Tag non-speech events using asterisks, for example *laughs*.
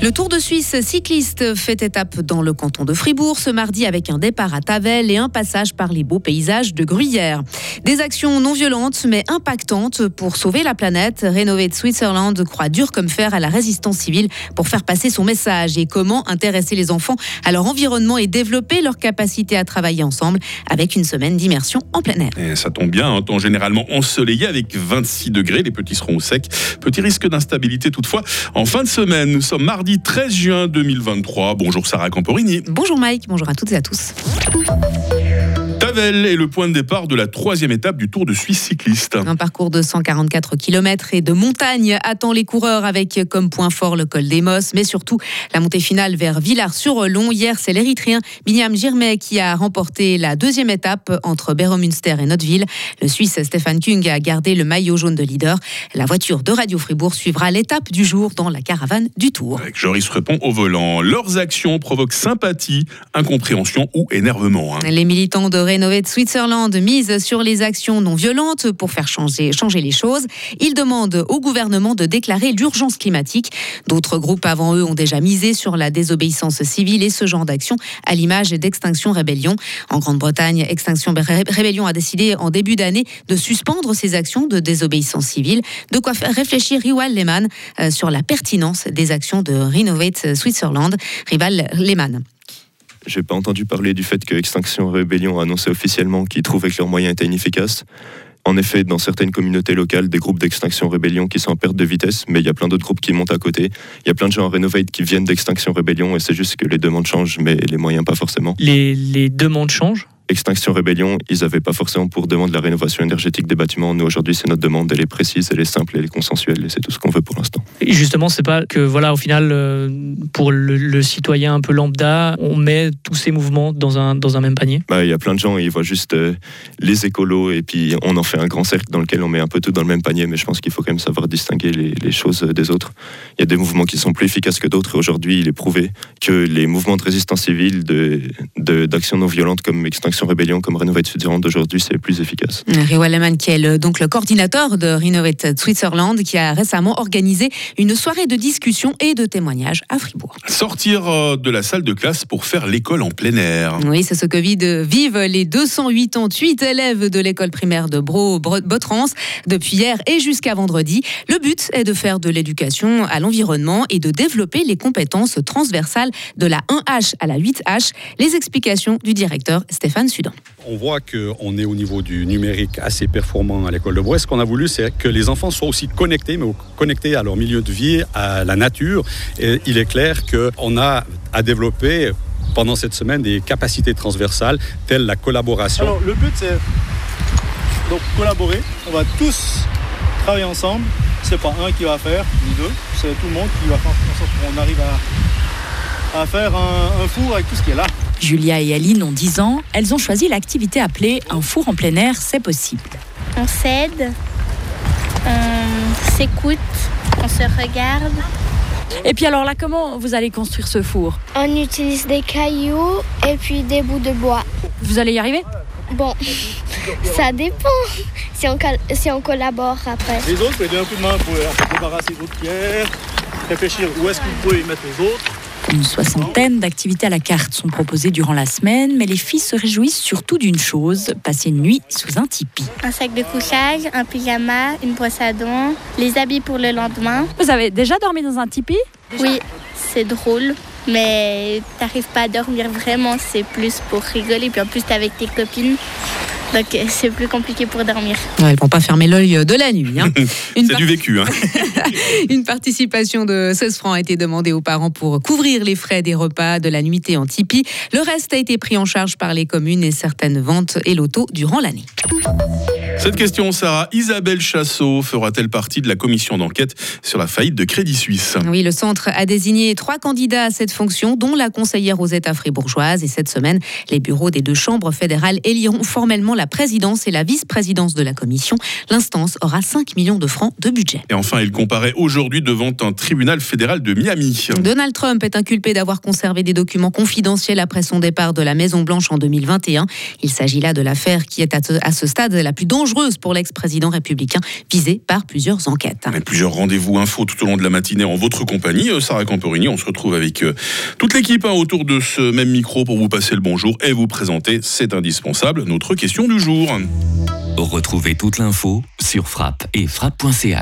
Le Tour de Suisse cycliste fait étape dans le canton de Fribourg ce mardi avec un départ à Tavel et un passage par les beaux paysages de Gruyère. Des actions non violentes mais impactantes pour sauver la planète. Rénové de Switzerland croit dur comme fer à la résistance civile pour faire passer son message et comment intéresser les enfants à leur environnement et développer leur capacité à travailler ensemble avec une semaine d'immersion en plein air? Et ça tombe bien, un temps généralement ensoleillé avec 26 degrés, les petits seront au sec. Petit risque d'instabilité toutefois en fin de semaine. Nous sommes mardi 13 juin 2023. Bonjour Sarah Camporini. Bonjour Mike, bonjour à toutes et à tous. Tavel est le point de départ de la troisième étape du Tour de Suisse cycliste. Un parcours de 144 km et de montagne attend les coureurs avec comme point fort le col des Mosses, mais surtout la montée finale vers Villars-sur-Olon. Hier, c'est l'Érythréen Binyam Girmay qui a remporté la deuxième étape entre Beromünster et Notteville. Le Suisse Stéphane Kung a gardé le maillot jaune de leader. La voiture de Radio Fribourg suivra l'étape du jour dans la caravane du Tour. Avec Joris répond au volant. Leurs actions provoquent sympathie, incompréhension ou énervement. hein. Les militants de Rénové de Switzerland misent sur les actions non violentes pour faire changer, changer les choses. Ils demandent au gouvernement de déclarer l'urgence climatique. D'autres groupes avant eux ont déjà misé sur la désobéissance civile et ce genre d'action, à l'image d'Extinction Rébellion. En Grande-Bretagne, Extinction Ré- Rébellion a décidé en début d'année de suspendre ses actions de désobéissance civile. De quoi faire réfléchir Rival Lehmann euh, sur la pertinence des actions de Renovate Switzerland. Rival Lehmann. J'ai pas entendu parler du fait que Extinction Rébellion a annoncé officiellement qu'ils trouvaient que leurs moyens étaient inefficaces. En effet, dans certaines communautés locales, des groupes d'Extinction Rébellion qui sont en perte de vitesse, mais il y a plein d'autres groupes qui montent à côté. Il y a plein de gens à Renovate qui viennent d'Extinction Rébellion et c'est juste que les demandes changent, mais les moyens pas forcément. les demandes changent? Extinction Rébellion, ils n'avaient pas forcément pour demande la rénovation énergétique des bâtiments. Nous, aujourd'hui, c'est notre demande. Elle est précise, elle est simple, elle est consensuelle et c'est tout ce qu'on veut pour l'instant. Et justement, c'est pas que voilà, au final, euh, pour le, le citoyen un peu lambda, on met tous ces mouvements dans un, dans un même panier? Bah, Il y a plein de gens, ils voient juste euh, les écolos et puis on en fait un grand cercle dans lequel on met un peu tout dans le même panier, mais je pense qu'il faut quand même savoir distinguer les, les choses des autres. Il y a des mouvements qui sont plus efficaces que d'autres et aujourd'hui, il est prouvé que les mouvements de résistance civile, de, de- d'action non violente comme Extinction Rébellion, comme Renovate Switzerland d'aujourd'hui, c'est plus efficace. Riwa Lehmann, qui est le- donc le coordinateur de Renovate Switzerland, qui a récemment organisé une soirée de discussion et de témoignages à Fribourg. Sortir euh, de la salle de classe pour faire l'école en plein air. Oui, c'est ce que vivent vivent les 288 élèves de l'école primaire de Bro-Botrans depuis hier et jusqu'à vendredi. Le but est de faire de l'éducation à l'environnement et de développer les compétences transversales de la 1H à la 8H. Les explications du directeur Stéphane Sudan. On voit qu'on est au niveau du numérique assez performant à l'école de Brest. Ce qu'on a voulu, c'est que les enfants soient aussi connectés, mais connectés à leur milieu de vie, à la nature. Et il est clair qu'on a à développer pendant cette semaine des capacités transversales telles la collaboration. Alors le but c'est donc collaborer. On va tous travailler ensemble. C'est pas un qui va faire, ni deux. C'est tout le monde qui va faire en sorte qu'on arrive à, à faire un, un four avec tout ce qui est là. Julia et Aline ont 10 ans. Elles ont choisi l'activité appelée Un four en plein air, c'est possible. on s'aide, on s'écoute, on se regarde. Et puis alors là, comment vous allez construire ce four? On utilise des cailloux et puis des bouts de bois. Vous allez y arriver? Bon, ça dépend si on, si on collabore après. Les autres, vous pouvez donner un coup de main pour euh, débarrasser d'autres pierres, réfléchir où est-ce que vous pouvez y mettre les autres. Une soixantaine d'activités à la carte sont proposées durant la semaine, mais les filles se réjouissent surtout d'une chose, passer une nuit sous un tipi. Un sac de couchage, un pyjama, une brosse à dents, les habits pour le lendemain. Vous avez déjà dormi dans un tipi? Oui, c'est drôle, mais t'arrives pas à dormir vraiment, c'est plus pour rigoler. Puis en plus, t'es avec tes copines, donc c'est plus compliqué pour dormir. Ouais, Ils vont pas fermer l'œil de la nuit. hein. *laughs* Une C'est du vécu. Hein. *laughs* Une participation de 16 francs a été demandée aux parents pour couvrir les frais des repas de la nuitée en Tipeee. Le reste a été pris en charge par les communes et certaines ventes et lotos durant l'année. Cette question, Sarah, Isabelle Chassot fera-t-elle partie de la commission d'enquête sur la faillite de Crédit Suisse? Oui, le centre a désigné trois candidats à cette fonction, dont la conseillère Rosetta fribourgeoise. Et cette semaine, les bureaux des deux chambres fédérales éliront formellement la présidence et la vice-présidence de la commission. L'instance aura 5 millions de francs de budget. Et enfin, il comparaît aujourd'hui devant un tribunal fédéral de Miami. Donald Trump est inculpé d'avoir conservé des documents confidentiels après son départ de la Maison-Blanche en 2021. Il s'agit là de l'affaire qui est à ce- à ce stade la plus dangereuse dangereuse pour l'ex-président républicain visé par plusieurs enquêtes. Et plusieurs rendez-vous infos tout au long de la matinée en votre compagnie. Euh, Sarah Camporini, on se retrouve avec euh, toute l'équipe hein, autour de ce même micro pour vous passer le bonjour et vous présenter, c'est indispensable, notre question du jour. Retrouvez toute l'info sur frappe et frappe.ch.